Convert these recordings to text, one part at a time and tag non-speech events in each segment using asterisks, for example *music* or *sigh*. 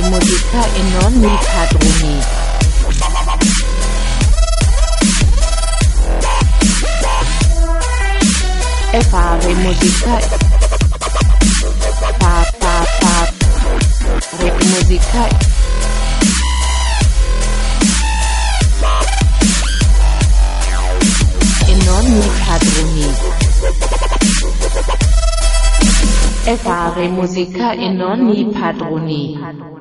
fare musica e non mi padroni. E fare musica pa pa pa re musica e non mi padroni. E fare musica e non mi padroni.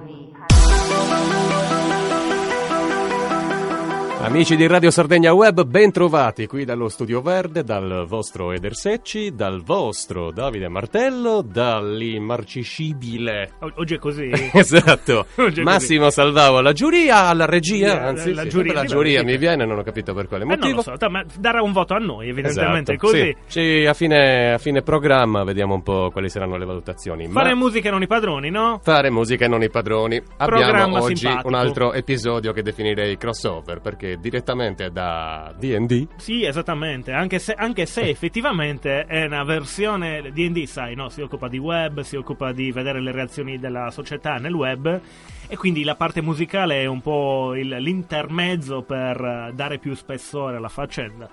Amici di Radio Sardegna Web, ben trovati qui dallo Studio Verde, dal vostro Eder Secci, dal vostro Davide Martello, dall'immarciscibile. O- Oggi è così. *laughs* Esatto, *laughs* Oggi è Massimo Salvavo alla giuria, alla regia, Sì, anzi, la sì, giuria, la giuria mi viene, non ho capito per quale così. Eh, non motivo. lo so, ma darà un voto a noi, evidentemente. Esatto, così. sì. Sì, a, fine, a fine programma vediamo un po' quali saranno le valutazioni. Ma- Fare musica e non i padroni, no? Fare musica e non i padroni. Programma Abbiamo oggi simpatico. un altro episodio che definirei crossover perché direttamente da D&D Sì, esattamente, anche se, anche se effettivamente è una versione D&D, sai, no? Si occupa di web, si occupa di vedere le reazioni della società nel web e quindi la parte musicale è un po' il- l'intermezzo per eh, dare più spessore alla faccenda.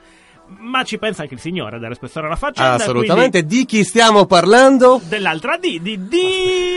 Ma ci pensa anche il signore a dare spessore alla faccenda. Assolutamente. Di chi stiamo parlando? quindi Dell'altra D, di D.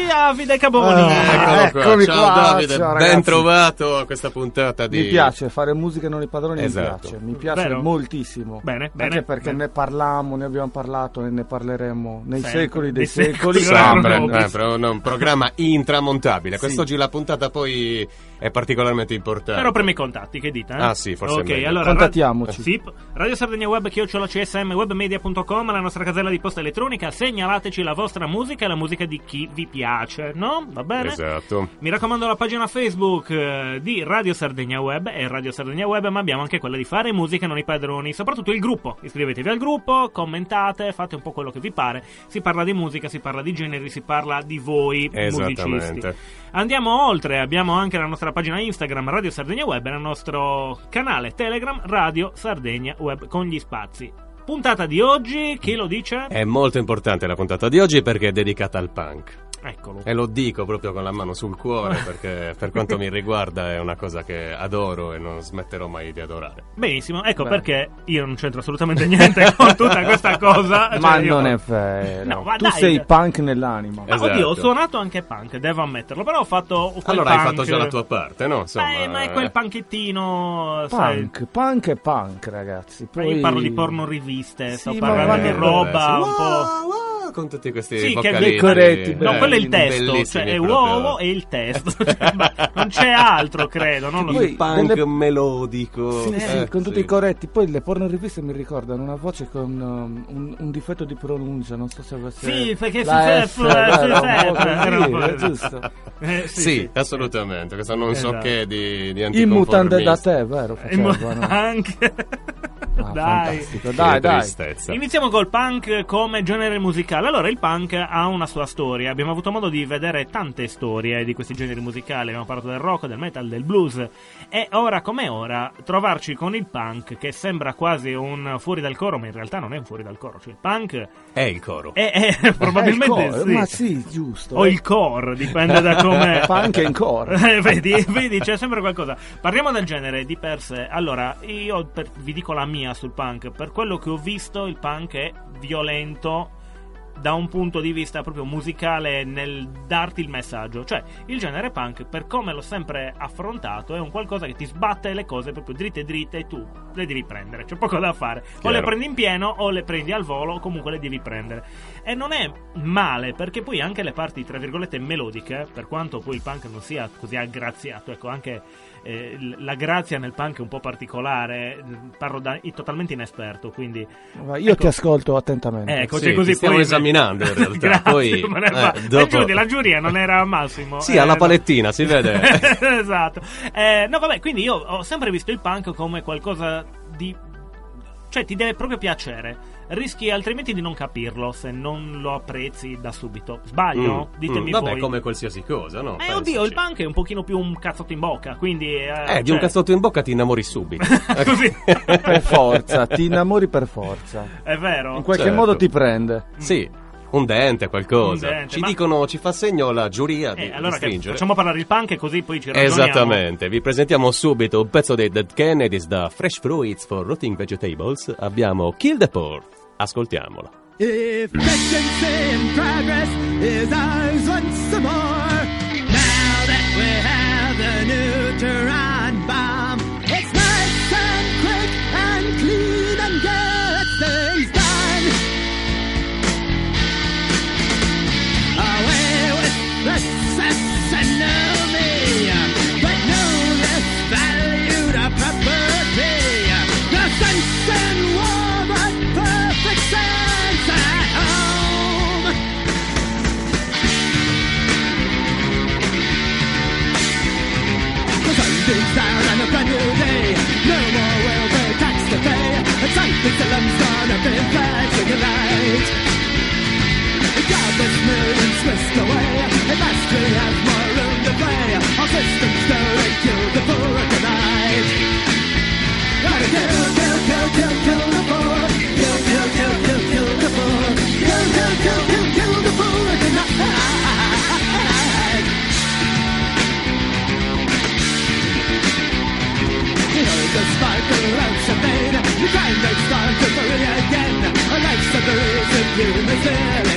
Davide Caboni. Ah, Eccolo qua. eccomi Ciao qua, Davide, ciao, ben trovato a questa puntata di Mi piace fare musica e non i padroni, Esatto. mi piace, mi piace Vero? moltissimo. Bene, bene, Anche perché bene. ne parlammo, ne abbiamo parlato e ne parleremo nei Sempre, secoli dei dei secoli. secoli. Sempre, eh, però no, un programma intramontabile. Sì. Quest'oggi la puntata poi è particolarmente importante. Però premi i contatti, che dite? eh? Ah, sì, forse Ok, allora Contattiamoci. Sì, Radio Sardegna Web, chiocciola CSM, webmedia.com, la nostra casella di posta elettronica. Segnalateci la vostra musica e la musica di chi vi piace, no? Va bene? Esatto. Mi raccomando la pagina Facebook eh, di Radio Sardegna Web e Radio Sardegna Web, ma abbiamo anche quella di fare musica non i padroni, soprattutto il gruppo. Iscrivetevi al gruppo, commentate, fate un po' quello che vi pare. Si parla di musica, si parla di generi, si parla di voi musicisti. Andiamo oltre, abbiamo anche la nostra pagina Instagram Radio Sardegna Web e il nostro canale Telegram Radio Sardegna Web con gli spazi. Puntata di oggi, chi lo dice? È molto importante la puntata di oggi perché è dedicata al punk. Eccolo. E lo dico proprio con la mano sul cuore *laughs* perché per quanto mi riguarda è una cosa che adoro e non smetterò mai di adorare. Benissimo, ecco Beh. perché io non c'entro assolutamente niente *laughs* con tutta questa cosa. Ma cioè io- non è vero. No, ma tu dai. sei punk nell'anima. Ma Esatto. oddio, ho suonato anche punk, devo ammetterlo, però ho fatto quel Allora hai punk- fatto già la tua parte, no? Insomma, Eh, ma è quel eh. punkettino, sai. Punk, punk e punk, ragazzi. Ma Poi... Io parlo di porno riviste, sto Sì, ma parlando di vabbè, roba sì. un Wow, po'. wow, con tutti questi Sì, che vocalini decoretti, No, Eh, quello è il testo, cioè è uovo e il testo. *laughs* Cioè, ma non c'è altro, credo. Non lo so. Il punk delle- melodico. Sì, sì, eh, con tutti sì. i corretti. Poi le porno riviste mi ricordano una voce con um, un, un difetto di pronuncia. Non so se avesse. Sì, perché la si F, è giusto. *laughs* Eh, Sì, assolutamente. Questo non so Esatto. che di, di In mutande da te, vero? *laughs* Anche. Ah, Dai. Dai, dai. tristezza. Iniziamo col punk come genere musicale. Allora, il punk ha una sua storia. Abbiamo avuto modo di vedere tante storie di questi generi musicali. Abbiamo parlato del rock, del metal, del blues. E ora come ora, trovarci con il punk, che sembra quasi un fuori dal coro, ma in realtà non è un fuori dal coro. Cioè, il punk È il coro. è, è *laughs* probabilmente il core, sì. Ma sì, giusto. O il core, dipende da come. *laughs* Punk e in core. *laughs* Vedi, vedi, c'è sempre qualcosa. Parliamo del genere di per sé. Allora, io per- vi dico la mia sul punk. Per quello che ho visto, il punk è violento da un punto di vista proprio musicale nel darti il messaggio. Cioè, il genere punk, per come l'ho sempre affrontato, è un qualcosa che ti sbatte le cose proprio dritte dritte e tu le devi prendere. C'è poco da fare. O Chiaro. le prendi in pieno o le prendi al volo, o comunque le devi prendere. E non è male, perché poi anche le parti, tra virgolette, melodiche, per quanto poi il punk non sia così aggraziato, ecco, anche eh, la grazia nel punk è un po' particolare, eh, parlo da totalmente inesperto, quindi... Io Ecco. ti ascolto attentamente. Ecco, Sì, così, così ti stiamo poi- esaminando in *laughs* realtà, Grazie, poi, ma eh, fa- dopo- Eh, Giulia, la giuria non era Massimo. Sì, alla no. palettina, si vede. *laughs* esatto. Eh, no, vabbè, quindi io ho sempre visto il punk come qualcosa di. Cioè, ti deve proprio piacere. Rischi altrimenti di non capirlo se non lo apprezzi da subito. Sbaglio? Mm, Ditemi mm, Vabbè, voi. come qualsiasi cosa, no? Eh, Pensaci. oddio, il punk è un pochino più un cazzotto in bocca, quindi. Eh, Eh, di un cioè, cazzotto in bocca ti innamori subito. *laughs* Così. Per forza, ti innamori per forza. È vero. In qualche Certo. modo ti prende. Sì, Un dente, qualcosa. Un dente, ci ma- dicono, ci fa segno la giuria di, Eh, di allora stringere. facciamo parlare il punk e così poi ci ragioniamo. Esattamente, vi presentiamo subito un pezzo dei Dead Kennedys da Fresh Fruits for Rotting Vegetables. Abbiamo Kill the Poor. Ascoltiamolo. Efficiency in progress is ours once more, now that we have the neutron bomb, And something's gonna be flashing a light. The jobless millions whisked away. At last we have more room to play. Our systems don't kill the poor tonight. Gotta kill, kill, kill, kill, kill the poor. Kill, kill, kill, kill, kill the poor. Kill, kill, kill, kill, kill the poor tonight. You know the sparkle of champagne you can't extend to again. Life's a reason you miss it.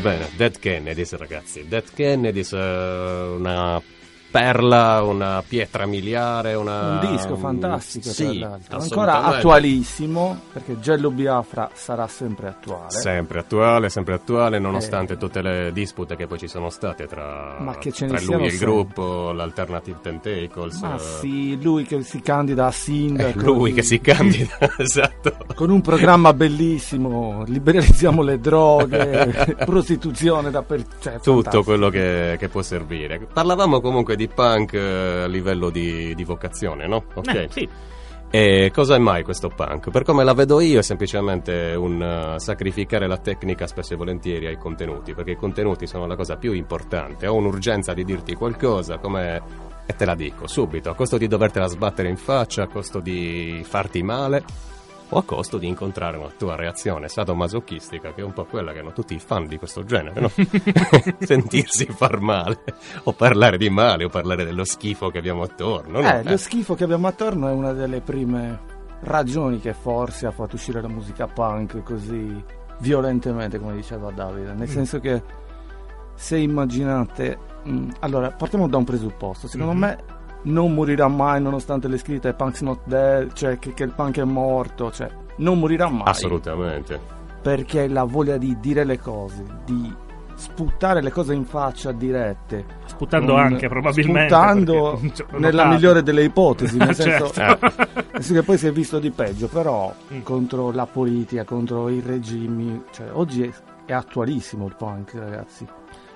Bene, Dead Kennedys ragazzi, Dead Kennedys, eh, una perla, una pietra miliare, una... Un disco fantastico, sì. Ancora attualissimo, perché Gello Biafra sarà sempre attuale. Sempre attuale, sempre attuale, nonostante tutte le dispute che poi ci sono state tra, tra lui e il gruppo, l'Alternative Tentacles. Ma eh, sì, lui che si candida a sindaco. lui di- che si candida, *laughs* esatto. Con un programma bellissimo, liberalizziamo le droghe, *laughs* prostituzione dappertutto. Cioè, Tutto fantastico. quello che, che può servire. Parlavamo comunque di punk eh, a livello di, di vocazione, no? Ok. Eh, sì. E cosa è mai questo punk? Per come la vedo io è semplicemente un eh, sacrificare la tecnica spesso e volentieri ai contenuti, perché i contenuti sono la cosa più importante. Ho un'urgenza di dirti qualcosa, come e te la dico subito, a costo di dovertela sbattere in faccia, a costo di farti male o a costo di incontrare una tua reazione sadomasochistica, che è un po' quella che hanno tutti i fan di questo genere, no? *laughs* Sentirsi far male, o parlare di male, o parlare dello schifo che abbiamo attorno. no? Eh, Eh. lo schifo che abbiamo attorno è una delle prime ragioni che forse ha fatto uscire la musica punk così violentemente, come diceva Davide. Nel senso che se immaginate. mh, allora, partiamo da un presupposto. Secondo Mhm. me non morirà mai, nonostante le scritte Punk's not dead, cioè che, che il punk è morto, cioè non morirà mai. Assolutamente. Perché la voglia di dire le cose, di sputtare le cose in faccia dirette. Sputtando con- anche, probabilmente. Sputtando perché- nella migliore delle ipotesi, *laughs* nel senso, Certo. *laughs* Eh. senso che poi si è visto di peggio, però Mm. contro la politica, contro i regimi, cioè oggi è, è attualissimo il punk, ragazzi.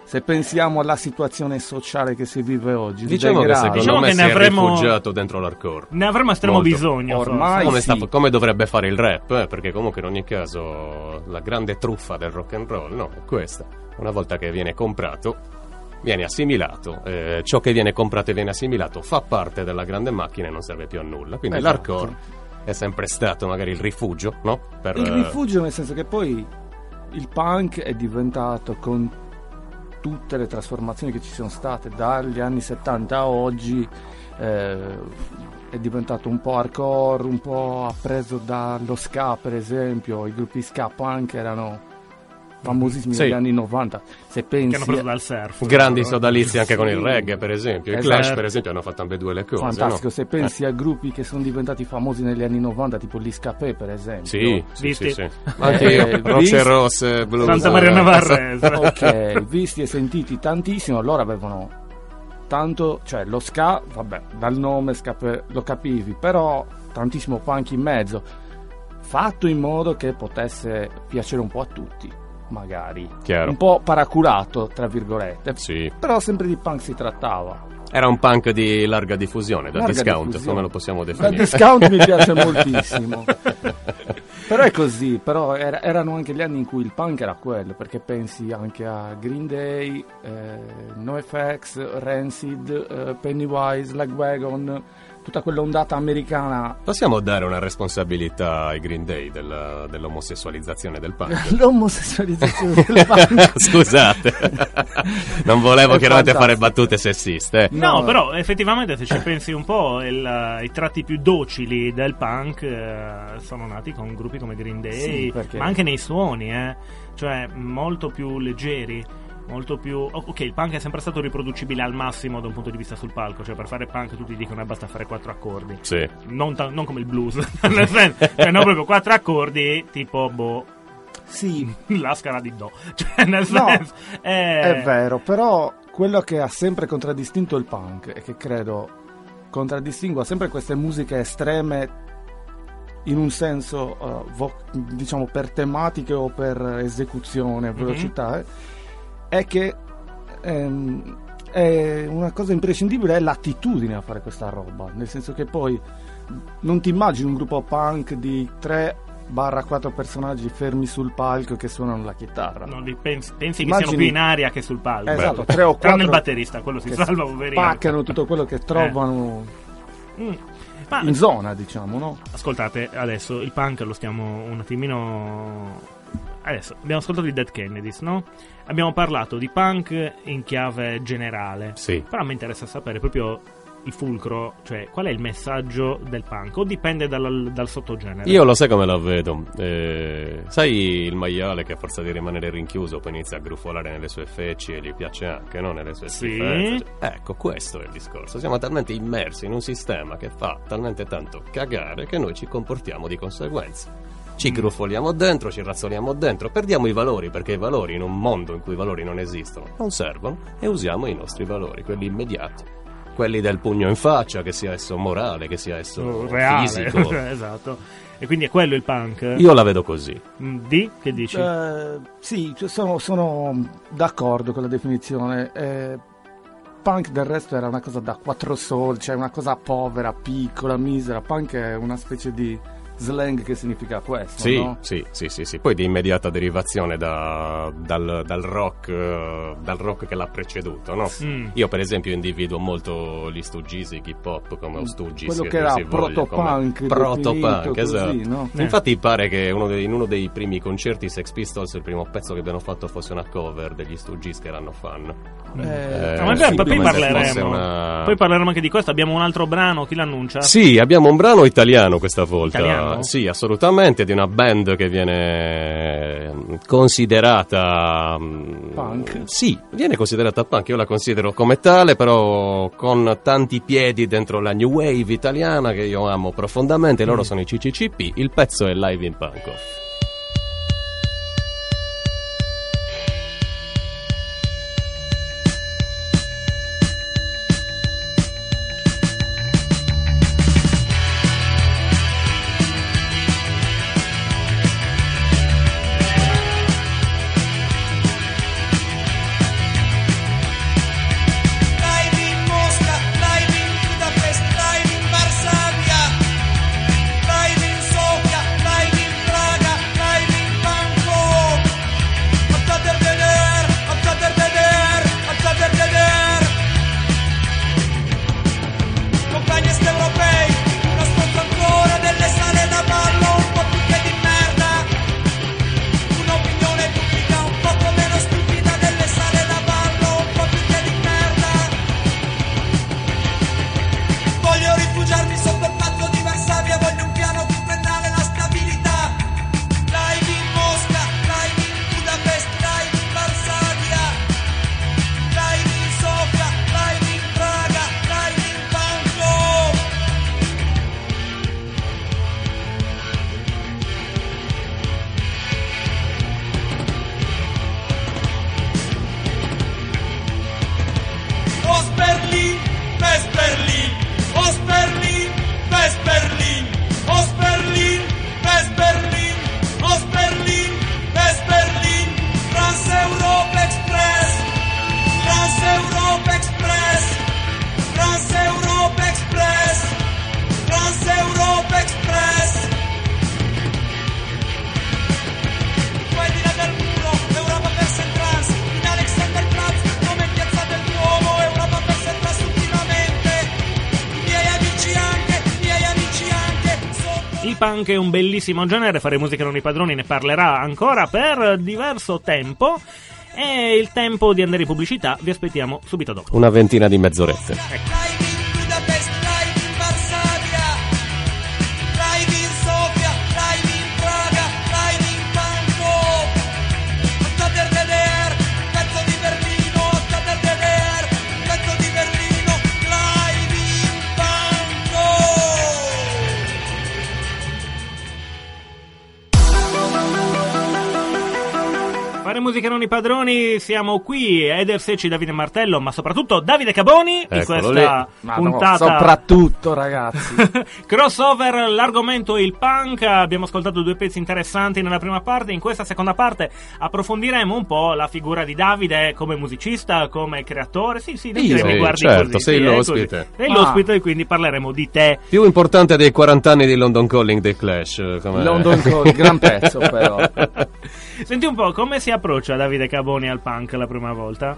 Se pensiamo alla situazione sociale che si vive oggi, Diciamo che secondo Diciamo me che si ne è avremo- rifugiato dentro l'hardcore. Ne avremo estremo Molto. bisogno. Ormai- come, sì. sta- come dovrebbe fare il rap, eh, perché comunque in ogni caso la grande truffa del rock and roll no, è questa. Una volta che viene comprato, viene assimilato, eh, ciò che viene comprato e viene assimilato fa parte della grande macchina e non serve più a nulla. Quindi Esatto. l'hardcore è sempre stato magari il rifugio, no? Per, Il eh, rifugio nel senso che poi il punk è diventato con tutte le trasformazioni che ci sono state dagli anni 70 a oggi eh, è diventato un po' hardcore, un po' appreso dallo ska per esempio, i gruppi ska punk erano famosissimi Sì. negli anni 90 se Che pensi hanno preso dal surf. Grandi Loro. sodalizi anche con il Sì. reggae, per esempio. I Esatto. Clash, per esempio, hanno fatto ambedue le cose. fantastico no? se pensi a gruppi che sono diventati famosi negli anni 90 tipo gli Scapé per esempio Sì, sì, Visti? sì, sì. *laughs* Anche io, Eh, Roce visti? Rosse, Blues. Santa Maria eh, Navarrese. *laughs* ok, visti e sentiti tantissimo, loro avevano tanto, cioè lo ska, vabbè, dal nome ska per- lo capivi, però tantissimo punk in mezzo, fatto in modo che potesse piacere un po' a tutti, magari. Chiaro. Un po' paraculato, tra virgolette. Sì. Però sempre di punk si trattava. Era un punk di larga diffusione, da Larga discount, diffusione. come lo possiamo Da definire. discount mi piace *laughs* moltissimo. Però è così, però era- erano anche gli anni in cui il punk era quello, perché pensi anche a Green Day, eh, NoFX, Rancid, eh, Pennywise, Lagwagon, tutta quell'ondata americana. Possiamo dare una responsabilità ai Green Day della- dell'omosessualizzazione del punk? *laughs* L'omosessualizzazione del *laughs* punk. Scusate, non volevo chiaramente fare battute sessiste. eh. No, No. però effettivamente se ci pensi un po', il- i tratti più docili del punk eh, sono nati con gruppi come Green Day, Sì, ma anche nei suoni, eh, cioè molto più leggeri. Molto più. o- Ok, il punk è sempre stato riproducibile al massimo da un punto di vista sul palco. Cioè, per fare punk tutti dicono che basta fare quattro accordi. Sì. Non, ta- non come il blues, *laughs* nel senso, cioè, non proprio quattro accordi, tipo, boh, Sì, *laughs* la scala di Do. *laughs* Cioè, nel No, senso. eh, È vero, però quello che ha sempre contraddistinto il punk e che credo contraddistingua sempre queste musiche estreme in un senso, uh, vo- diciamo, per tematiche o per esecuzione, velocità, eh, è che ehm, è una cosa imprescindibile è l'attitudine a fare questa roba, nel senso che poi non ti immagini un gruppo punk di 3 barra 4 personaggi fermi sul palco che suonano la chitarra. non li pensi, pensi che Immagini- siano più in aria che sul palco. Esatto, tre o Tranne il batterista, quello si che salva, poverino. spaccano tutto quello che trovano Mm. Ma in zona, diciamo, no? ascoltate, adesso il punk lo stiamo un attimino. Adesso abbiamo ascoltato i Dead Kennedys, no? Abbiamo parlato di punk in chiave generale. Sì. Però mi interessa sapere proprio il fulcro, cioè qual è il messaggio del punk? O dipende dal, dal sottogenere? Io lo sai come la vedo. Eh, sai il maiale che a forza di rimanere rinchiuso poi inizia a grufolare nelle sue feci e gli piace anche, no? Nelle sue Sì. schifezze. Ecco, questo è il discorso. Siamo talmente immersi in un sistema che fa talmente tanto cagare che noi ci comportiamo di conseguenza. Ci Mm. grufoliamo dentro, ci razzoliamo dentro, perdiamo i valori perché i valori in un mondo in cui i valori non esistono non servono e usiamo i nostri valori, quelli immediati. Quelli del pugno in faccia, che sia esso morale, che sia esso Oh, reale. fisico. *laughs* esatto. E quindi è quello il punk? Io la vedo così. Mm, Di? Che dici? Eh, sì, cioè, sono, sono d'accordo con la definizione. Eh, punk del resto era una cosa da quattro soldi, cioè una cosa povera, piccola, misera. Punk è una specie di slang che significa questo, Sì, no? sì, sì, sì, sì. Poi di immediata derivazione da- dal, dal rock, eh, dal rock che l'ha preceduto, no? Mm. Io per esempio individuo molto gli Stooges, i hip hop come o Stooges Quello che che era proto-punk, proto-punk, esatto. così, no? Eh. Infatti pare che uno dei- in uno dei primi concerti Sex Pistols il primo pezzo che abbiano fatto fosse una cover degli Stooges che erano fan. Eh, Eh, No, ma sì, poi, parleremo. una- Poi parleremo anche di questo. Abbiamo un altro brano. Chi l'annuncia? Sì, abbiamo un brano italiano questa volta. Italiano? Sì, assolutamente, di una band che viene mm, considerata mm, Punk? Sì, viene considerata punk, io la considero come tale, però con tanti piedi dentro la new wave italiana che io amo profondamente, loro sono i CCCP, il pezzo è Live in Punk È un bellissimo genere, fare musica non i padroni ne parlerà ancora per diverso tempo. È il tempo di andare in pubblicità, vi aspettiamo subito dopo. Una ventina di mezz'orette. Live musica non i padroni, siamo qui, Eder Secci, Davide Martello, ma soprattutto Davide Caboni in Eccolo questa Ma no, puntata soprattutto ragazzi. *laughs* crossover, l'argomento è il punk, abbiamo ascoltato due pezzi interessanti nella prima parte, in questa seconda parte approfondiremo un po' la figura di Davide come musicista, come creatore, sì sì, Io? mi Sì, guardi certo, così, sei sì, l'ospite. così. Sei Ah. l'ospite e quindi parleremo di te. Più importante dei 40 anni di London Calling dei Clash. eh, com'è? London Calling, gran pezzo, però. *laughs* Senti un po', come si approccia Davide Caboni al punk la prima volta?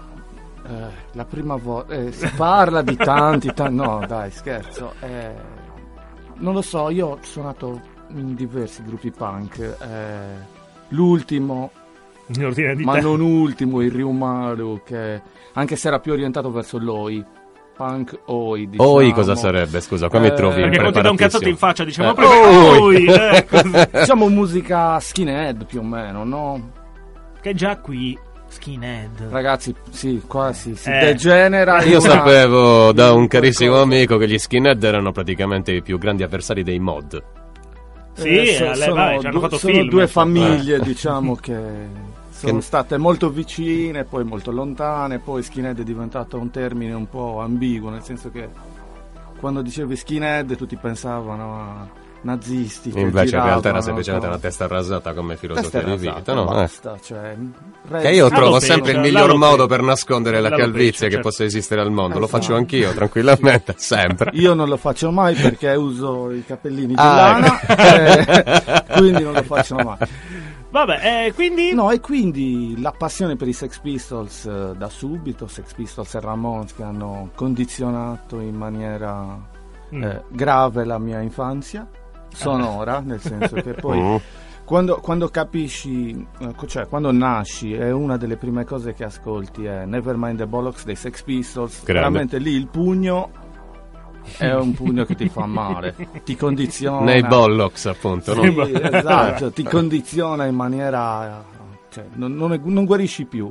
Eh, la prima volta eh, si parla di tanti, ta- no dai scherzo. eh, non lo so, io ho suonato in diversi gruppi punk. eh, l'ultimo, ma non ultimo, il Ryumaru, che anche se era più orientato verso l'Oi. Punk Oi, diciamo. Oi cosa sarebbe? Scusa, qua mi Eh, trovi Perché quando ti do un cazzotto in faccia diciamo Eh, proprio oi! *laughs* "Oi", eh. *laughs* Diciamo musica skinhead più o meno, no? Che già qui skinhead. Ragazzi, sì, qua si, si Eh. degenera. Io una- sapevo da un carissimo amico che gli skinhead erano praticamente i più grandi avversari dei mod. Sì, Eh, so- alle- sono, vai, sono film, due famiglie, diciamo, che *laughs* sono Che- state molto vicine, poi molto lontane, poi skinhead è diventato un termine un po' ambiguo, nel senso che quando dicevi skinhead tutti pensavano a nazisti. che Invece in realtà era giravano semplicemente con- una testa rasata come filosofia Testa di vita, no? Eh. basta, cioè, re- Che io Ah, trovo lo sempre il miglior lo modo per nascondere la lo calvizie penso, che certo. possa esistere al mondo. Lo Esatto. faccio anch'io, tranquillamente, *laughs* sempre. Io non lo faccio mai perché uso i capellini di Ah, lana, ecco. eh, *laughs* quindi non lo faccio mai. Vabbè, eh, quindi No, e quindi la passione per i Sex Pistols eh, da subito, Sex Pistols e Ramones che hanno condizionato in maniera Mm. eh, grave la mia infanzia, sonora, nel senso che *laughs* poi Mm. quando, quando capisci, eh, cioè quando nasci e una delle prime cose che ascolti è Nevermind the Bollocks dei Sex Pistols, Grande. veramente lì il pugno è un pugno che ti fa male, ti condiziona. Nei Bollocks, appunto, no? Sì, esatto, ti condiziona in maniera... Cioè, non, non- non guarisci più.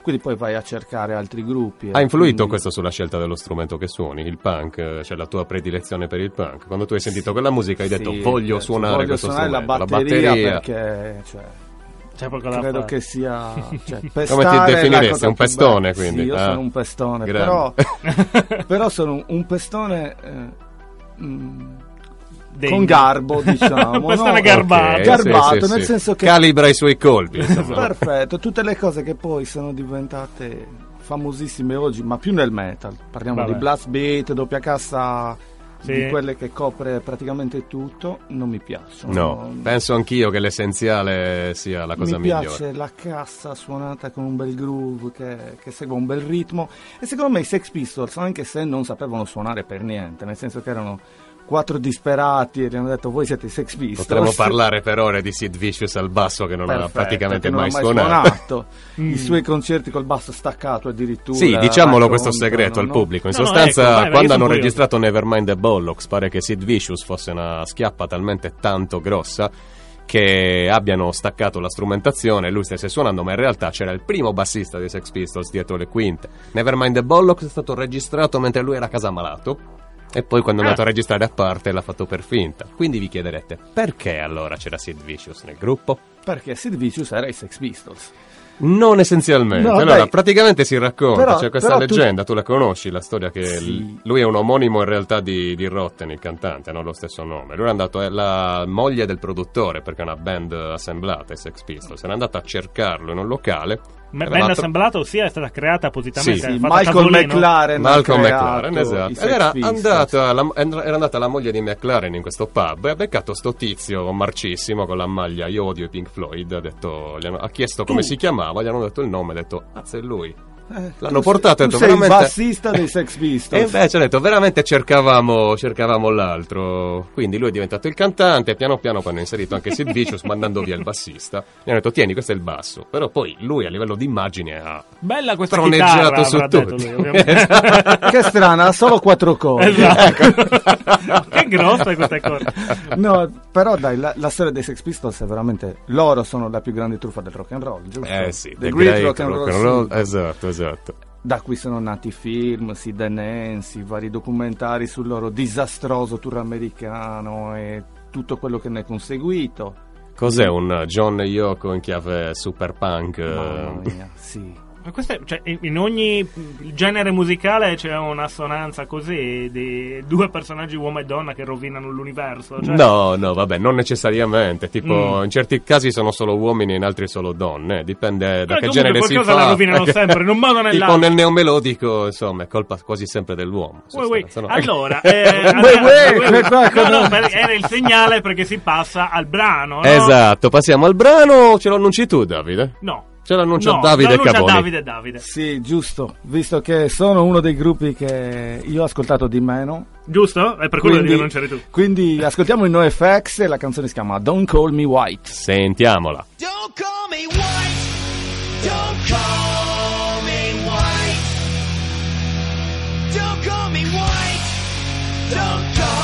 Quindi poi vai a cercare altri gruppi. Ha influito quindi- questo sulla scelta dello strumento che suoni, il punk, eh, cioè la tua predilezione per il punk? Quando tu hai sentito quella musica hai detto Sì, voglio certo, suonare voglio questo suonare strumento, la batteria, perché cioè, c'è poco da credo fare. che sia... *laughs* Cioè, Come ti definiresti? Un pestone, bella. quindi? Sì, io Ah. sono un pestone, però, *laughs* però sono un, pestone... eh, mm, Degno. con garbo, *laughs* diciamo. Un pestone no? garbato. Ok, Garbato, sì, sì, nel sì. senso che Calibra i suoi colpi. insomma. Perfetto, tutte le cose che poi sono diventate famosissime oggi, ma più nel metal. Parliamo Vabbè. di blast beat, doppia cassa, Sì. di quelle che copre praticamente tutto, non mi piacciono. No, penso anch'io che l'essenziale sia la cosa mi migliore. piace la cassa suonata con un bel groove che, che segue un bel ritmo e secondo me i Sex Pistols, anche se non sapevano suonare per niente, nel senso che erano quattro disperati e gli hanno detto voi siete i Sex Pistols. Potremmo parlare per ore di Sid Vicious al basso che non ha Perfetto, praticamente che non mai, ha suonato. *laughs* Mm. I suoi concerti col basso staccato addirittura. Sì, diciamolo questo segreto al no? pubblico. In No, no, sostanza, ecco, vai, quando hanno curioso. registrato Nevermind the Bollocks, pare che Sid Vicious fosse una schiappa talmente tanto grossa che abbiano staccato la strumentazione, lui stesse suonando, ma in realtà c'era il primo bassista dei Sex Pistols dietro le quinte. Nevermind the Bollocks è stato registrato mentre lui era a casa malato. E poi quando è Ah. andato a registrare a parte l'ha fatto per finta. Quindi vi chiederete perché allora c'era Sid Vicious nel gruppo? Perché Sid Vicious era i Sex Pistols. Non essenzialmente. No, allora, dai. praticamente si racconta, Però- c'è questa però tu- leggenda, tu... la conosci, la storia che Sì. lui è un omonimo in realtà di, di Rotten, il cantante, non lo stesso nome. Lui è andato, è la moglie del produttore, perché è una band assemblata, i Sex Pistols, era andato a cercarlo in un locale. Ben tro- assemblato, ossia è stata creata appositamente. Sì, è Sì, Michael tavolino. McLaren. Malcolm McLaren, esatto. Ed era andata, la, era andata la moglie di McLaren in questo pub e ha beccato sto tizio marcissimo con la maglia Io odio i Pink Floyd. Ha, detto, gli hanno- ha chiesto come si chiamava, gli hanno detto il nome, ha detto, azza è lui. L'hanno portato e tu ho detto sei il veramente... bassista dei Sex *laughs* E Pistols. invece ho detto, veramente cercavamo, cercavamo l'altro. Quindi lui è diventato il cantante, e piano piano poi hanno inserito anche Sid Vicious, *laughs* mandando via il bassista. Mi hanno detto, tieni, questo è il basso. Però poi lui a livello di immagine ha Bella questa troneggiato chitarra, su tutti. lui, *laughs* ovviamente. che strana, ha solo quattro corde. Esatto. che grossa questa cosa. No, però dai, la, la storia dei Sex Pistols è veramente... Loro sono la più grande truffa del rock and roll, giusto? Eh sì, The The Great Great Rock and Rock Roll and Roll, Syndrome. esatto, esatto. Da cui sono nati film, Sid Nancy, vari documentari sul loro disastroso tour americano e tutto quello che ne è conseguito. Cos'è un John Yoko in chiave super punk? Mamma mia, sì. Ma questa è- cioè, in ogni genere musicale c'è un'assonanza così di due personaggi uomo e donna che rovinano l'universo. Cioè, No, no, vabbè, non necessariamente. Tipo, Mm. in certi casi sono solo uomini, in altri solo donne. Dipende da Però che genere si fa. la rovinano *laughs* sempre, in un modo o Tipo nell'altro. nel neomelodico, insomma, è colpa quasi sempre dell'uomo. ui. sostanza, *laughs* no? Allora, eh, qua- No, no, era il segnale perché si passa al brano. no? Esatto, passiamo al brano. Ce lo annunci tu, Davide? No. Ce l'annuncia no, Davide l'annuncia Cavoli. Davide Davide. Sì, giusto, visto che sono uno dei gruppi che io ho ascoltato di meno. Giusto? È per quello che non c'eri tu. quindi ascoltiamo il NoFX e la canzone si chiama Don't Call Me White. Sentiamola. Don't call me white. Don't call me white. Don't call me white. Don't call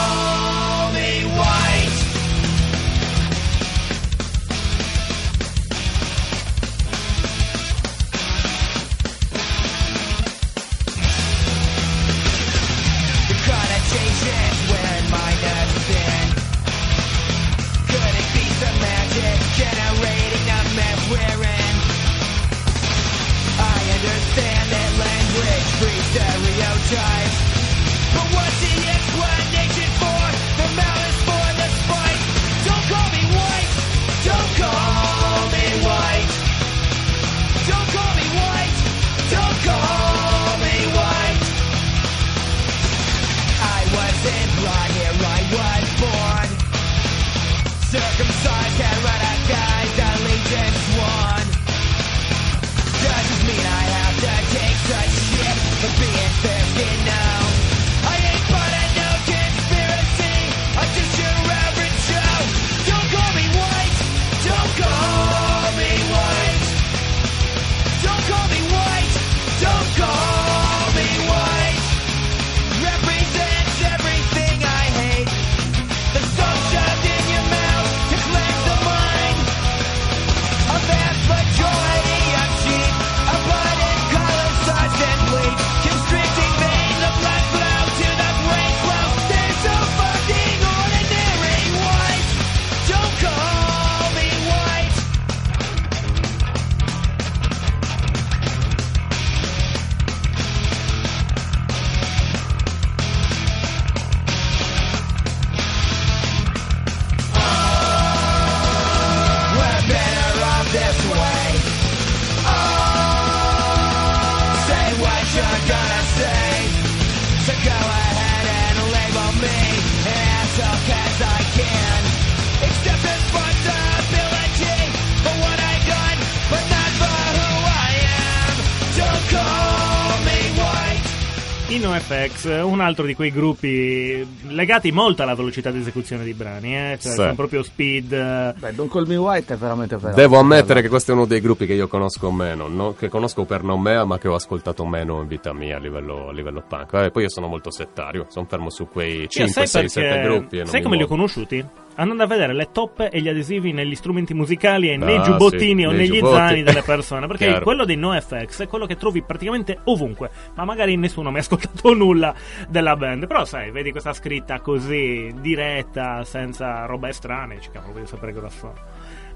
NoFX, un altro di quei gruppi legati molto alla velocità di esecuzione dei brani, eh? cioè Sì. sono proprio speed. eh, Beh, Don't Call Me White è veramente vero. Devo ammettere che questo è uno dei gruppi che io conosco meno, no? che conosco per nome, ma che ho ascoltato meno in vita mia a livello, a livello punk. Vabbè, poi io sono molto settario, sono fermo su quei Io 5, sai 6, perché- 7 gruppi. E non sai come li ho muovo. conosciuti? Andando a vedere le toppe e gli adesivi negli strumenti musicali e nei Ah, giubbottini sì, o nei negli giubbotti. zaini delle persone. Perché Chiaro. quello dei NoFX è quello che trovi praticamente ovunque. Ma magari nessuno mi ha ascoltato *laughs* nulla della band. Però sai, vedi questa scritta così diretta, senza robe strane. Ci cavolo, voglio sapere cosa sono.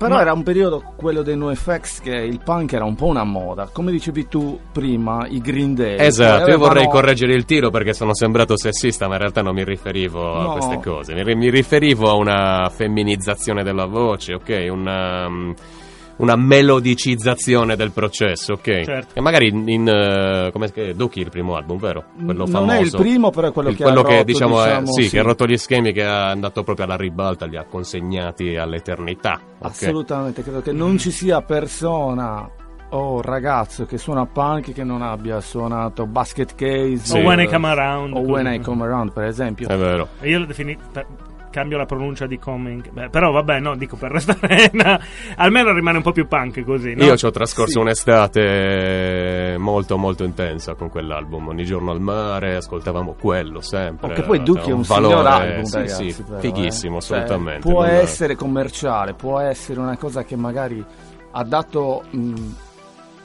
Però Ma- era un periodo, quello dei NoFX, che il punk era un po' una moda. Come dicevi tu prima, i Green Day. Esatto, io vorrei correggere il tiro perché sono sembrato sessista, ma in realtà non mi riferivo a No. queste cose. Mi, mi riferivo a una femminizzazione della voce, ok? Una, mm, una melodicizzazione del processo, ok? Certo. E magari in, in eh, come che Dookie il primo album, vero? Quello non famoso. è il primo, però è quello Il- che quello ha rotto, diciamo, è- diciamo, sì, sì. che ha rotto gli schemi, che è andato proprio alla ribalta, li ha consegnati all'eternità. ok? Assolutamente, credo che non ci sia persona o ragazzo che suona punk che non abbia suonato Basket Case Sì. O When I eh, Come Around. o When. I Come Around per esempio È vero. E Io lo defini- per- cambio la pronuncia di coming. Beh, però vabbè, no, dico per restare. na- *laughs* almeno rimane un po' più punk così. No? Io ci ho trascorso Sì. un'estate molto molto intensa con quell'album. Ogni giorno al mare, ascoltavamo quello sempre. Oh, che poi Ducchi è un valore, signor album, sì, ragazzi, sì, però, fighissimo, eh. Cioè, assolutamente. può Non- essere commerciale, può essere una cosa che magari ha dato mh,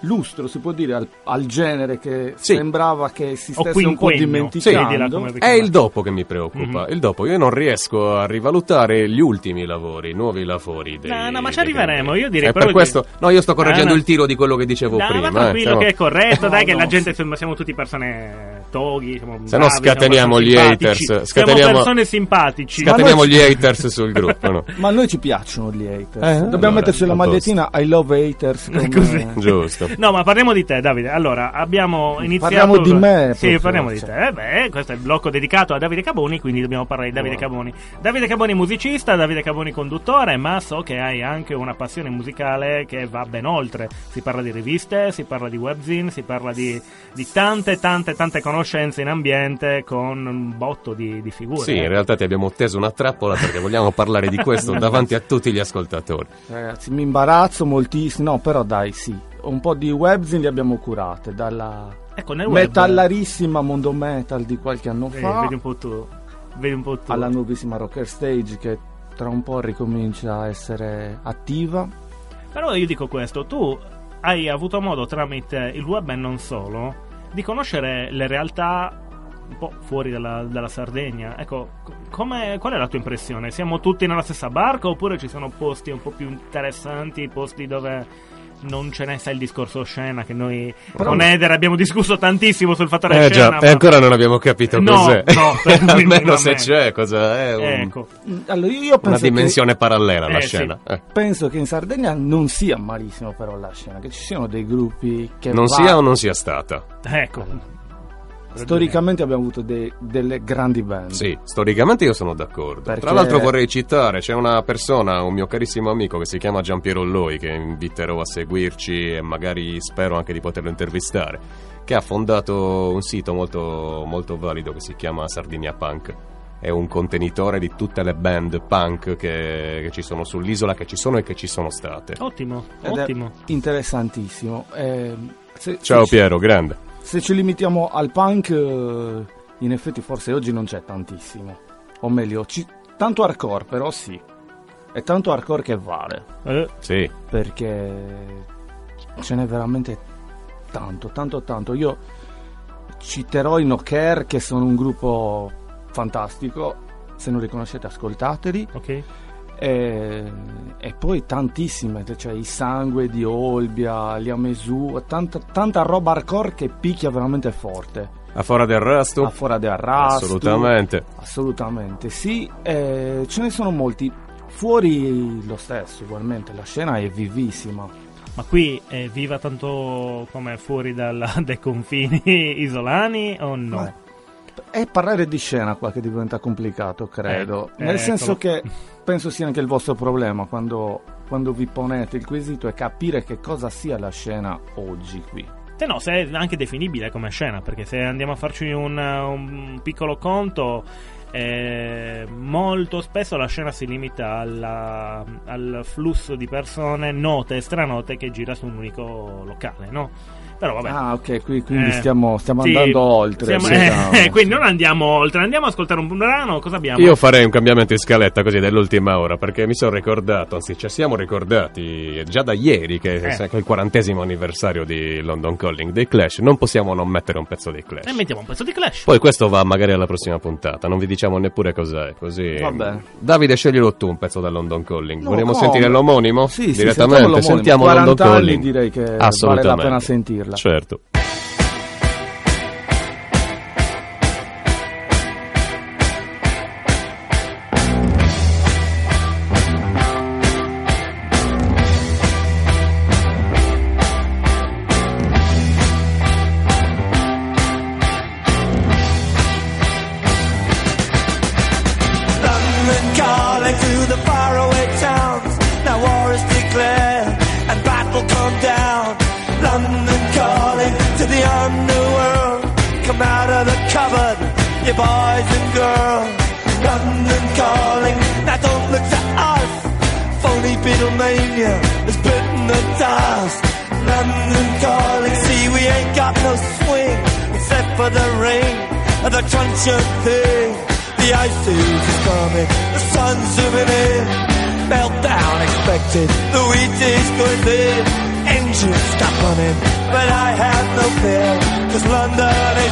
lustro, si può dire, al, al genere che Sì. sembrava che si stesse un po' dimenticando. Sì, È il dopo che mi preoccupa. Mhm. Il dopo, io non riesco a rivalutare gli ultimi lavori, i nuovi lavori. Dei, No, no, ma ci arriveremo, io direi per questo, no, io sto correggendo Ah, no. il tiro di quello che dicevo No, prima. ma tranquillo eh, se no- che è corretto, No, dai che no, la gente siamo tutti persone toghi, siamo Se no scateniamo siamo gli simpatici. haters, Siamo scateniamo- persone simpatici. Scateniamo gli haters sul gruppo, no? *laughs* Ma a noi ci piacciono gli haters. Eh, Dobbiamo allora, metterci la magliettina I love haters. *laughs* Come... Così. Giusto. No, ma parliamo di te, Davide. Allora, abbiamo iniziato. Parliamo di me, Sì, proprio, parliamo di te. Eh beh, questo è il blocco dedicato a Davide Caboni, quindi dobbiamo parlare di Davide Wow. Caboni. Davide Caboni musicista, Davide Caboni conduttore, ma so che hai anche una passione musicale che va ben oltre. Si parla di riviste, si parla di webzine, si parla di, di tante, tante, tante conoscenze in ambiente con un botto di, di figure. Sì, in realtà ti abbiamo teso una trappola perché vogliamo parlare di questo *laughs* davanti a tutti gli ascoltatori. Ragazzi, mi imbarazzo moltissimo. No, però dai, sì. Un po' di webzine li abbiamo curate. Dalla Ecco, nel web. metallarissima mondo metal di qualche anno Eh, fa vedi un po' tu. Vedi un po' tu. alla nuovissima Rocker Stage che tra un po' ricomincia a essere attiva. Però io dico questo, tu hai avuto modo tramite il web e non solo di conoscere le realtà un po' fuori dalla, dalla Sardegna. Ecco, co- come- qual è la tua impressione? Siamo tutti nella stessa barca oppure ci sono posti un po' più interessanti, posti dove non ce ne sa il discorso scena che noi Però- con Eder abbiamo discusso tantissimo sul fattore Eh scena. già, e ma- ancora non abbiamo capito No, cos'è. no, *laughs* Almeno se c'è, cosa è un- Ecco. Allora, io una penso che, dimensione parallela alla Eh, sì. scena. eh. penso che in Sardegna non sia malissimo però la scena, che ci siano dei gruppi che Non va- sia o non sia stata. Ecco. Storicamente abbiamo avuto dei- delle grandi band. Sì, storicamente io sono d'accordo. Perché- Tra l'altro vorrei citare, c'è una persona, un mio carissimo amico che si chiama Giampiero Loi, che inviterò a seguirci e magari spero anche di poterlo intervistare, che ha fondato un sito molto, molto valido che si chiama Sardinia Punk. È un contenitore di tutte le band punk che, che ci sono sull'isola, che ci sono e che ci sono state. Ottimo, Ed è ottimo. interessantissimo. Eh, se, Ciao se ci- Piero, grande. Se ci limitiamo al punk, eh, in effetti forse oggi non c'è tantissimo. O meglio, ci- tanto hardcore, però sì. È tanto hardcore che vale. Eh, Sì, Perché ce n'è veramente tanto, tanto, tanto. Io citerò i No Care, che sono un gruppo fantastico. Se non li conoscete, ascoltateli. ok. E, e poi tantissime, cioè i sangue di Olbia, gli Amesu, tanta, tanta roba hardcore che picchia veramente forte. a fora del resto? A fuori del Rastu, Assolutamente. Assolutamente, sì. eh, ce ne sono molti. Fuori lo stesso, ugualmente, la scena è vivissima. Ma qui è viva tanto come fuori dalla- dai confini *laughs* isolani o no? Ma- E parlare di scena qua che diventa complicato, credo. Eh, Nel eh, senso eccolo. che *laughs* penso sia anche il vostro problema quando, quando vi ponete il quesito è capire che cosa sia la scena oggi qui. Se no, se è anche definibile come scena, perché se andiamo a farci un, un piccolo conto, eh, molto spesso la scena si limita alla- al flusso di persone note e stranote che gira su un unico locale, no? Però vabbè. Ah, ok, qui- quindi Eh, stiamo, stiamo sì, andando oltre. siamo- diciamo. eh, *laughs* quindi non andiamo oltre, andiamo a ascoltare un brano. Cosa abbiamo? Io farei un cambiamento in scaletta così dell'ultima ora perché mi sono ricordato, anzi ci siamo ricordati già da ieri che Eh. è il quarantesimo anniversario di London Calling dei Clash, non possiamo non mettere un pezzo dei Clash. E mettiamo un pezzo di Clash. Poi questo va magari alla prossima puntata, non vi diciamo neppure cos'è, così... Vabbè. Davide sceglielo tu un pezzo da London Calling, No, vogliamo come? sentire l'omonimo? Sì, sì, Direttamente, sentiamo sentiamo l'omonimo. London 40 anni Calling. direi che vale la pena sentirla. Certo.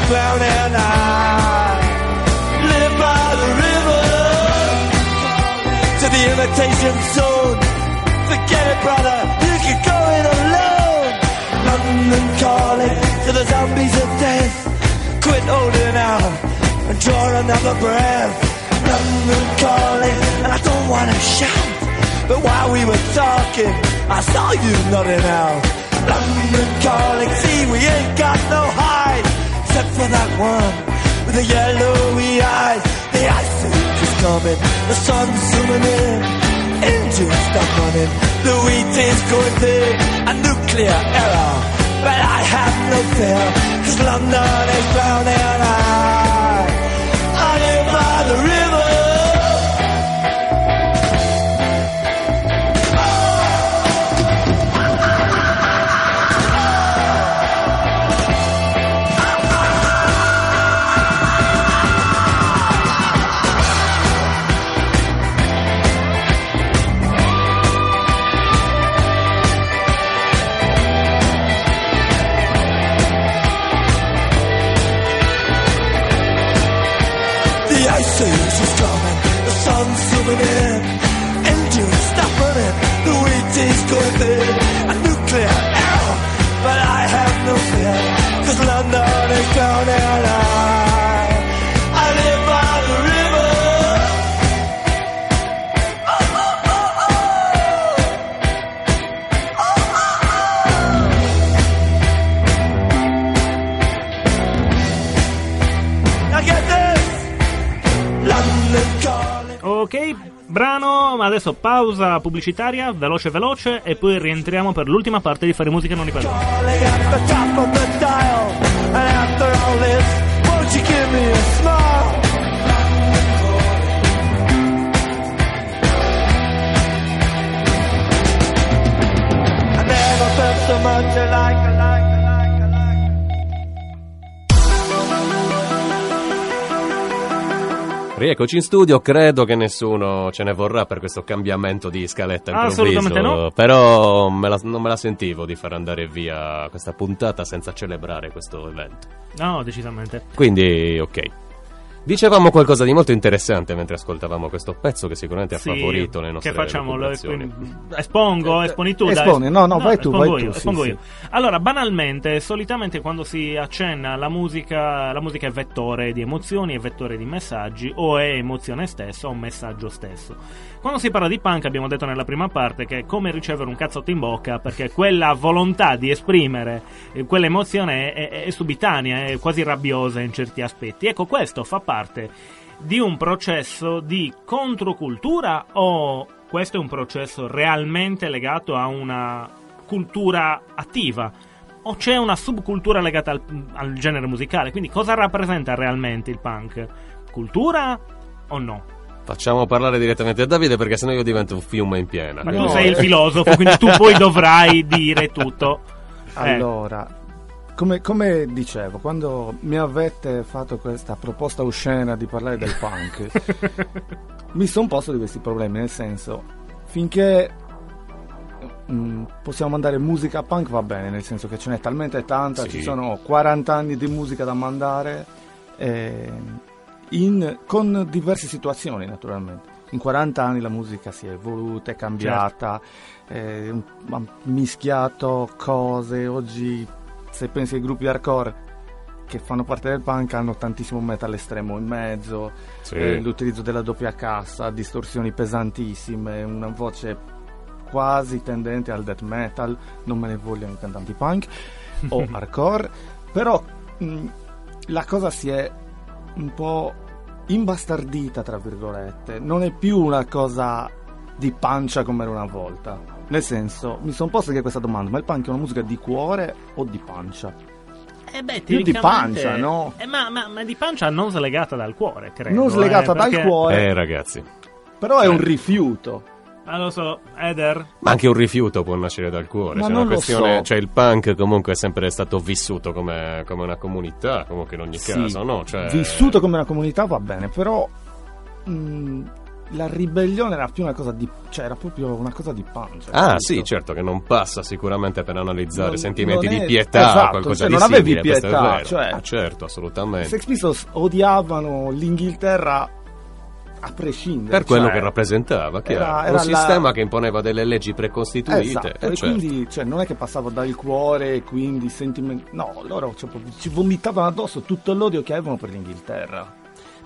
Is drowning. I live by the river to the imitation zone. Forget it, brother, you can go it alone. London calling to the zombies of death. Quit holding out and draw another breath. London calling, and I don't wanna shout. But while we were talking, I saw you nodding out. London calling, see we ain't got no hide, except for that one with the yellowy eyes. The ice age is coming, the sun's zooming in. Engines stop running, the wheat is going thick, a nuclear error. But I have no fear, cause London is drowning. I, I live by the river. Brano, ma adesso pausa pubblicitaria, veloce veloce, e poi rientriamo per l'ultima parte di Fare Musica Non i Padroni. calling at the Rieccoci in studio, credo che nessuno ce ne vorrà per questo cambiamento di scaletta improvviso. Assolutamente no. Però me la- non me la sentivo di far andare via questa puntata senza celebrare questo evento. No, decisamente. Quindi, ok. Dicevamo qualcosa di molto interessante mentre ascoltavamo questo pezzo che sicuramente ha Sì, favorito le nostre Che facciamo? Lo espongo? Esponi tu? Esponi, no, no, vai tu, espongo vai io, tu, sì, espongo sì. io. Allora, banalmente, solitamente quando si accenna alla musica, la musica è vettore di emozioni, è vettore di messaggi, o è emozione stessa o un messaggio stesso. Quando si parla di punk abbiamo detto nella prima parte che è come ricevere un cazzotto in bocca, perché quella volontà di esprimere eh, quell'emozione è, è- è subitanea, è quasi rabbiosa in certi aspetti. Ecco, questo fa parte di un processo di controcultura o questo è un processo realmente legato a una cultura attiva? O c'è una subcultura legata al, al genere musicale? Quindi cosa rappresenta realmente il punk? Cultura o no? Facciamo parlare direttamente a Davide perché sennò io divento un fiume in piena. Ma No. tu sei il filosofo, quindi tu poi *laughs* dovrai dire tutto. Eh, Allora, come, come dicevo, quando mi avete fatto questa proposta oscena di parlare del punk, *laughs* mi sono posto di questi problemi, nel senso, finché mm, possiamo mandare musica punk va bene, nel senso che ce n'è talmente tanta, Sì. ci sono 40 anni di musica da mandare, eh, in- con diverse situazioni naturalmente. In 40 anni la musica si è evoluta, è cambiata, eh, un- ha mischiato cose, oggi se pensi ai gruppi hardcore che fanno parte del punk hanno tantissimo metal estremo in mezzo, Sì. eh, l'utilizzo della doppia cassa, distorsioni pesantissime, una voce quasi tendente al death metal, non me ne vogliono i cantanti punk *laughs* o hardcore, però mh, la cosa si è un po' imbastardita, tra virgolette, non è più una cosa di pancia come era una volta. Nel senso, mi sono posto anche questa domanda, ma il punk è una musica di cuore o di pancia? Eh beh, Più di pancia, no? Eh, ma, ma- ma di pancia non slegata dal cuore, credo. non slegata eh, dal perché- cuore, Eh, ragazzi. però è un rifiuto. Ah, lo so, Eder. Ma anche un rifiuto può nascere dal cuore. Ma cioè, non una lo questione, so. cioè, il punk comunque è sempre stato vissuto come, come una comunità, comunque in ogni Sì, caso, no? Cioè, Vissuto come una comunità va bene, però mh, la ribellione era più una cosa di... cioè era proprio una cosa di pancia. Ah, capito? sì, certo, che non passa sicuramente per analizzare Non- sentimenti non di è- pietà o esatto, qualcosa cioè, di non avevi simile, è pietà, cioè- Ah, certo, I assolutamente. Sex Pistols odiavano l'Inghilterra a prescindere. Per quello cioè, che rappresentava, chiaro. era- era un la- sistema che imponeva delle leggi precostituite. Esatto, e certo. quindi cioè, non è che passava dal cuore e quindi sentimenti... No, loro cioè, ci vomitavano addosso tutto l'odio che avevano per l'Inghilterra.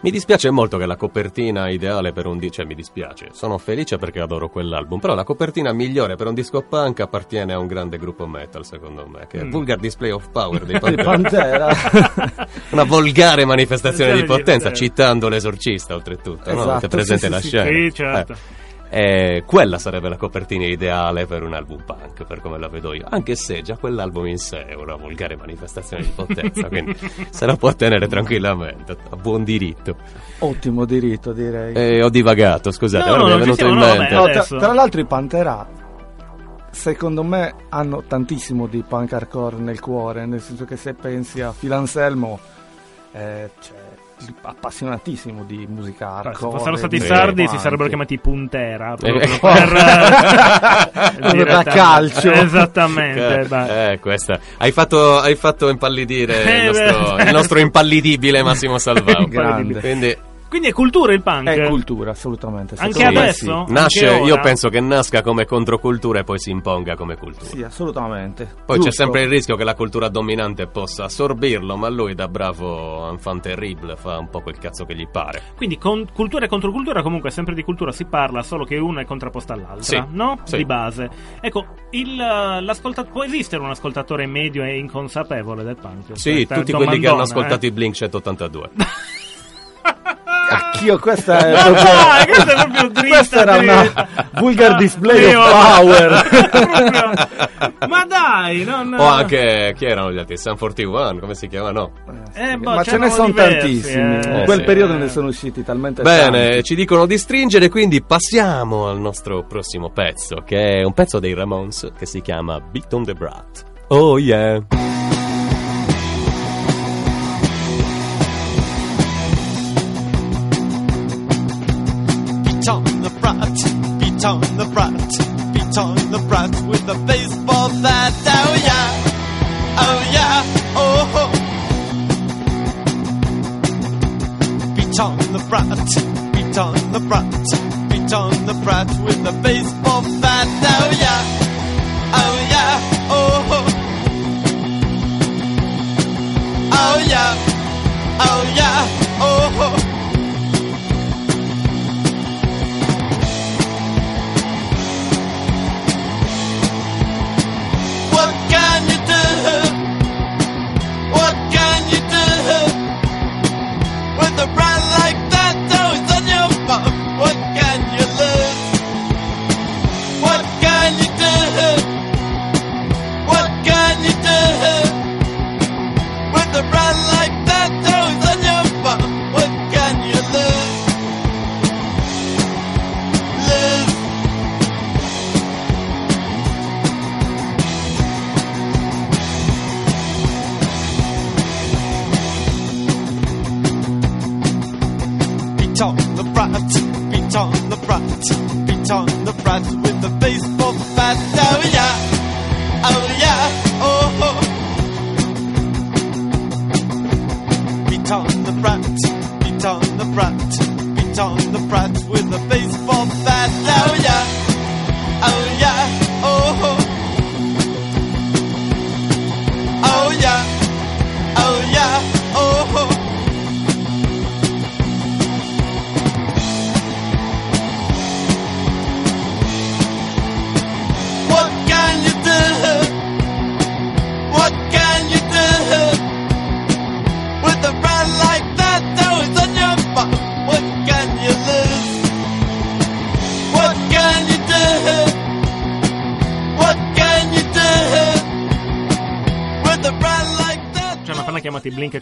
Mi dispiace molto che la copertina ideale per un disco, cioè mi dispiace, sono felice perché adoro quell'album, però la copertina migliore per un disco punk appartiene a un grande gruppo metal, secondo me, che è Mm. Vulgar Display of Power dei *laughs* Di Pantera. Pantera. *laughs* Una volgare manifestazione di potenza, citando l'esorcista, oltretutto, no? Esatto, Avete presente sì, la sì, sì. scena? Sì, certo. Eh. Eh, quella sarebbe la copertina ideale per un album punk, per come la vedo io. Anche se già quell'album in sé è una volgare manifestazione di potenza, *laughs* quindi se la può tenere tranquillamente, a buon diritto. Ottimo diritto, direi. Eh, ho divagato, scusate, No, ora no, mi è venuto in siamo, no, mente. No, tra, tra l'altro i Pantera secondo me hanno tantissimo di punk hardcore nel cuore, nel senso che se pensi a Phil Anselmo è cioè, appassionatissimo di musica Beh, hardcore. se fossero stati di sardi si sarebbero chiamati Puntera proprio Eh, per, eh, *laughs* *laughs* da calcio. esattamente beh. Eh, questa. Hai fatto, hai fatto impallidire Eh, *laughs* il, nostro, beh. il nostro impallidibile Massimo Salvao. Grande. Quindi quindi è cultura il punk È cultura, assolutamente. Anche me adesso? Sì. nasce, Anche io penso che nasca come controcultura e poi si imponga come cultura. Sì, assolutamente. Poi c'è Giusto. sempre il rischio che la cultura dominante possa assorbirlo, ma lui da bravo enfant terrible fa un po' quel cazzo che gli pare. quindi con cultura e controcultura comunque sempre di cultura si parla solo che una è contrapposta all'altra Sì, no? sì. di base ecco il, eh, può esistere un ascoltatore medio e inconsapevole del punk Sì, Questa è tutti quelli che hanno ascoltato eh. i Blink 182. *laughs* Anch'io, questa è proprio... dai, questa è proprio dritta, Questa era una vulgar display of power. *laughs* Ma dai non... o anche, chi erano gli altri? Sun 41, come si chiama? No. Eh, boh, Ma ce ne sono diversi, tantissimi. eh. In quel sì. periodo ne sono usciti talmente Bene, tanti. ci dicono di stringere, quindi passiamo al nostro prossimo pezzo, che è un pezzo dei Ramones che si chiama Beat on the Brat. Oh yeah! Bat. Oh yeah, oh yeah, oh ho. Beat on the brat, beat on the brat, beat on the brat with a baseball bat. Oh yeah, oh yeah, oh ho. Oh yeah, oh yeah, oh ho.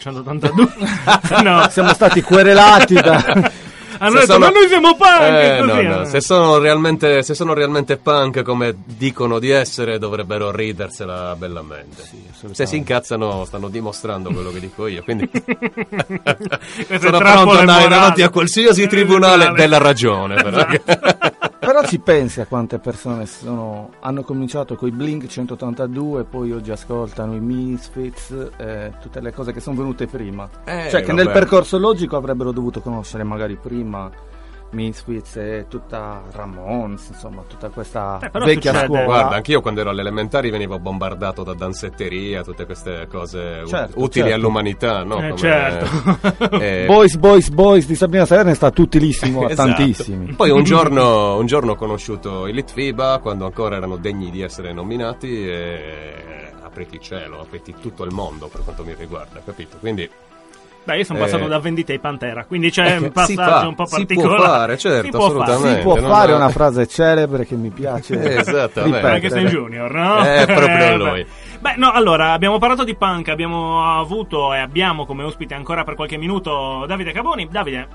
182. no, Siamo stati querelati da... hanno detto, sono- ma noi siamo punk! Eh, no, no, eh. Se, sono realmente, se sono realmente punk come dicono di essere, dovrebbero ridersela bellamente. assolutamente. se si incazzano, stanno dimostrando quello che dico io. Quindi sono pronto ad andare davanti a qualsiasi tribunale della ragione. però. Però ci pensi a quante persone sono- hanno cominciato con i Blink 182 poi oggi ascoltano i Misfits, eh, tutte le cose che sono venute prima. Eh, cioè che vabbè. nel percorso logico avrebbero dovuto conoscere magari prima Misfits e tutta Ramones, insomma tutta questa Eh, vecchia succede. scuola. Guarda, anch'io quando ero alle elementari venivo bombardato da danzetteria, tutte queste cose Certo, utili certo. all'umanità, no? Eh, Come- certo. *laughs* eh, Boys, Boys, Boys di Sabrina Salerno sta utilissimo a *laughs* Esatto. tantissimi. Poi un giorno, un giorno ho conosciuto i Litfiba quando ancora erano degni di essere nominati e apriti il cielo, apriti tutto il mondo per quanto mi riguarda, capito? Quindi Beh, io sono Eh. passato da vendita ai Pantera, quindi c'è un si passaggio fa, un po' si può particolare. fare, certo, Si può fare. assolutamente. Si può fare una frase celebre che mi piace *laughs* Esattamente. sei Junior, no? Eh, proprio *laughs* Eh, lui. beh. Beh, no, allora, abbiamo parlato di punk, abbiamo avuto e abbiamo come ospite ancora per qualche minuto Davide Caboni. Davide,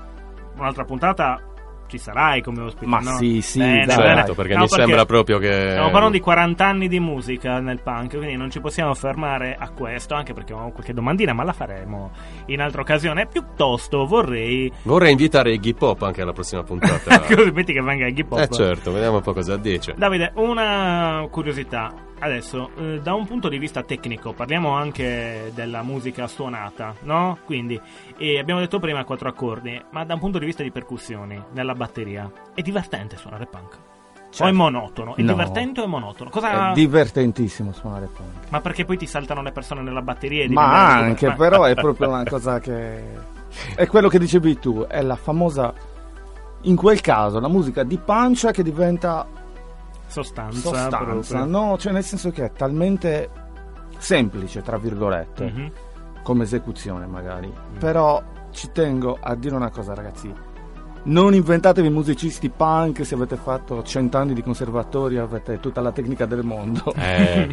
un'altra puntata ci sarai come ospite, Ma no? sì, sì, Bene, bene. Certo, perché No, mi sembra proprio che... Stiamo parlando di 40 anni di musica nel punk, quindi non ci possiamo fermare a questo, anche perché ho qualche domandina, ma la faremo in altra occasione. Piuttosto vorrei... Vorrei invitare Iggy Pop anche alla prossima puntata. *laughs* Così metti che venga Iggy Pop. eh certo, vediamo un po' cosa dice. Davide, una curiosità. Adesso, eh, da un punto di vista tecnico, parliamo anche della musica suonata, no? Quindi, eh, abbiamo detto prima quattro accordi, ma da un punto di vista di percussioni, nella batteria, è divertente suonare punk? O è Certo. monotono? È No. divertente o è monotono? Cosa... È divertentissimo suonare punk. ma perché poi ti saltano le persone nella batteria e Ma anche, recuperare? però è *laughs* proprio una cosa che... È quello che dicevi tu, è la famosa... In quel caso, la musica di pancia che diventa Sostanza. sostanza, no? Cioè nel senso che è talmente semplice, tra virgolette, Mhm. come esecuzione magari. Però ci tengo a dire una cosa, ragazzi. Non inventatevi musicisti punk se avete fatto cent'anni di conservatorio, avete tutta la tecnica del mondo. Eh,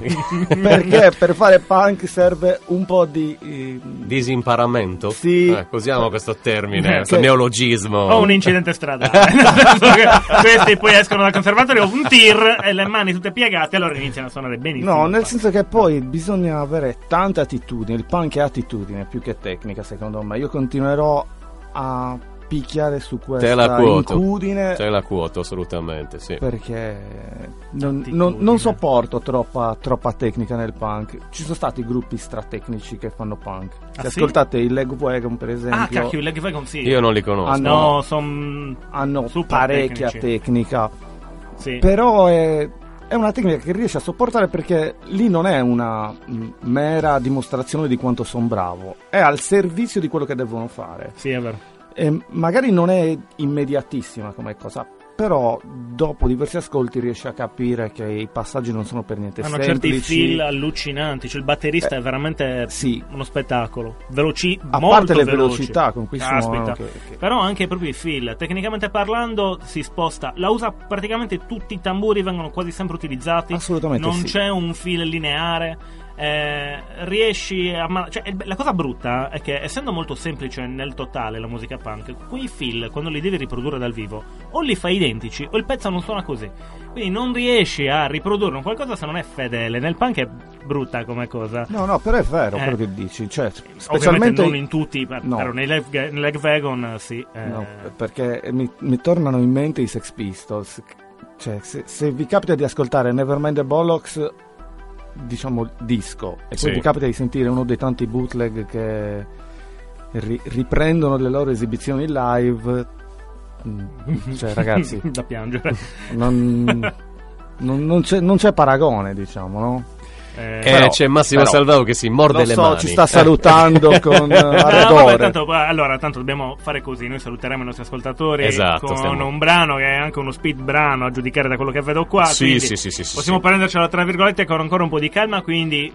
*laughs* Perché per fare punk serve un po' di... eh, disimparamento? Sì. Eh, usiamo questo termine, Eh, questo che- neologismo. O un incidente stradale. *laughs* Questi poi escono dal conservatorio, un tir e le mani tutte piegate, allora iniziano a suonare benissimo. No, nel senso che poi bisogna avere tanta attitudine, il punk è attitudine più che tecnica secondo me. Io continuerò a picchiare su questa Te la quoto. incudine Te la quoto, assolutamente, sì. perché non, non- non sopporto troppa, troppa tecnica nel punk. Ci sono stati gruppi stratecnici che fanno punk. Se Ah, sì? ascoltate i Legwagon per esempio, Ah, cacchio, il leg wagon sì. Io non li conosco. Ah, No, sono... hanno parecchia tecnici. tecnica. Sì. Però è, è una tecnica che riesce a sopportare perché lì non è una mera dimostrazione di quanto sono bravo, è al servizio di quello che devono fare. Sì, è vero. E magari non è immediatissima come cosa, però dopo diversi ascolti riesci a capire che i passaggi non sono per niente Hanno certi semplici. feel allucinanti. Cioè, il batterista Eh, è veramente sì. uno spettacolo. Veloci, A parte le veloci. velocità con cui Caspita. che- che- Però anche proprio i feel. Tecnicamente parlando, si sposta. La usa praticamente tutti i tamburi, vengono quasi sempre utilizzati. Assolutamente Non sì. c'è un feel lineare. Eh, riesci a. ma- cioè, la cosa brutta è che, essendo molto semplice nel totale la musica punk, quei feel, quando li devi riprodurre dal vivo, o li fai identici o il pezzo non suona così. Quindi non riesci a riprodurre un qualcosa se non è fedele. Nel punk è brutta come cosa. No, no, però è vero Eh. quello che dici, cioè, specialmente non in tutti, No. però nei leg, leg wagon sì. eh, No, perché mi, mi tornano in mente i Sex Pistols. Cioè, se, se vi capita di ascoltare Nevermind the Bollocks, diciamo disco, e poi Sì. vi capita di sentire uno dei tanti bootleg che ri- riprendono le loro esibizioni live, mm, cioè ragazzi, *laughs* da piangere. non, non- non c'è, non c'è paragone, diciamo, no? Eh, Eh, Però- c'è Massimo però- Salvao che si morde le so, mani. ci sta Eh. salutando con eh, Ah, vabbè, tanto, allora, tanto dobbiamo fare così. Noi saluteremo i nostri ascoltatori Esatto, con stiamo- un brano che è anche uno speed brano a giudicare da quello che vedo qua. Sì, sì, sì, sì, Possiamo sì. prendercelo tra virgolette con ancora un po' di calma. Quindi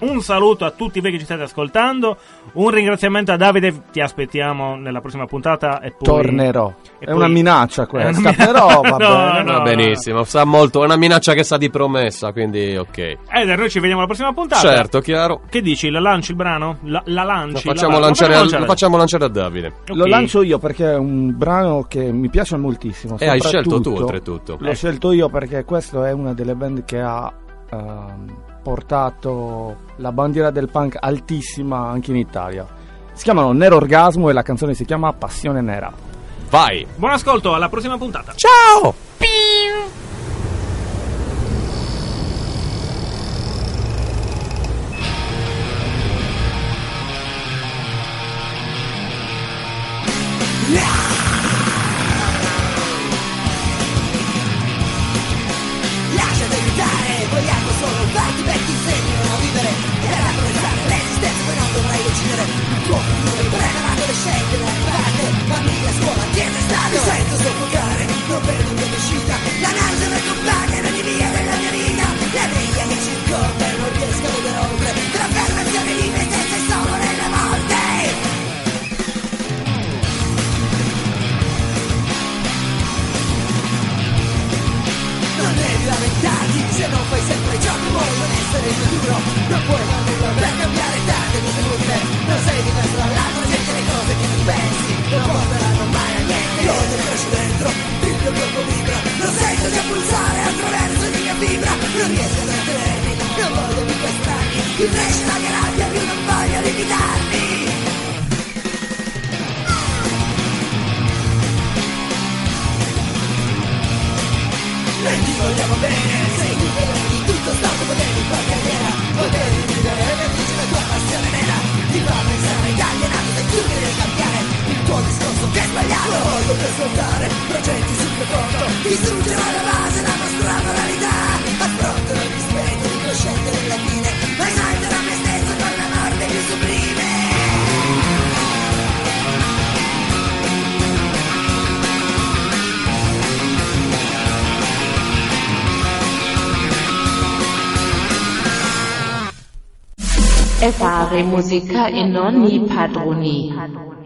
Un saluto a tutti voi che ci state ascoltando. Un ringraziamento a Davide. Ti aspettiamo nella prossima puntata. E poi... Tornerò. e È poi- una minaccia È una questa, min- però va *laughs* No, bene. no. Va benissimo, sa molto, è una minaccia che sa di promessa, quindi ok. Eder, noi ci vediamo alla prossima puntata. Certo, chiaro. Che dici? La lanci il brano? La, la Lo lanci? facciamo, la, lanciare, la al- lo facciamo lanciare a Davide. Ok. Lo lancio io perché è un brano che mi piace moltissimo. E hai scelto tu, oltretutto. L'ho Eh. scelto io perché questa è una delle band che ha ehm, portato la bandiera del punk altissima anche in Italia. Si chiamano Nero Orgasmo e la canzone si chiama Passione Nera. Vai! Buon ascolto, alla prossima puntata. Ciao! Lasciati essere il futuro Non puoi farlo per cambiare tante cose utili Non sei diverso dall'altra gente le cose che tu pensi Non porteranno mai a niente Io ti cresci dentro, il tuo corpo vibra Non sento già pulsare attraverso la mia fibra Non riesco ad attenermi, non voglio più pestarmi Più cresce la mia più non voglio limitarmi E ti vogliamo bene, per ascoltare, progetti sul mio conto Distruggere alla base la nostra moralità. Affronto il rispetto di coscienza della fine. Ma esaltano me stesso con la morte più sublime. Fare musica in ogni padroni.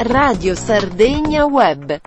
Radio Sardegna Web.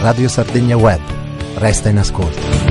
Radio Sardegna Web. Resta in ascolto.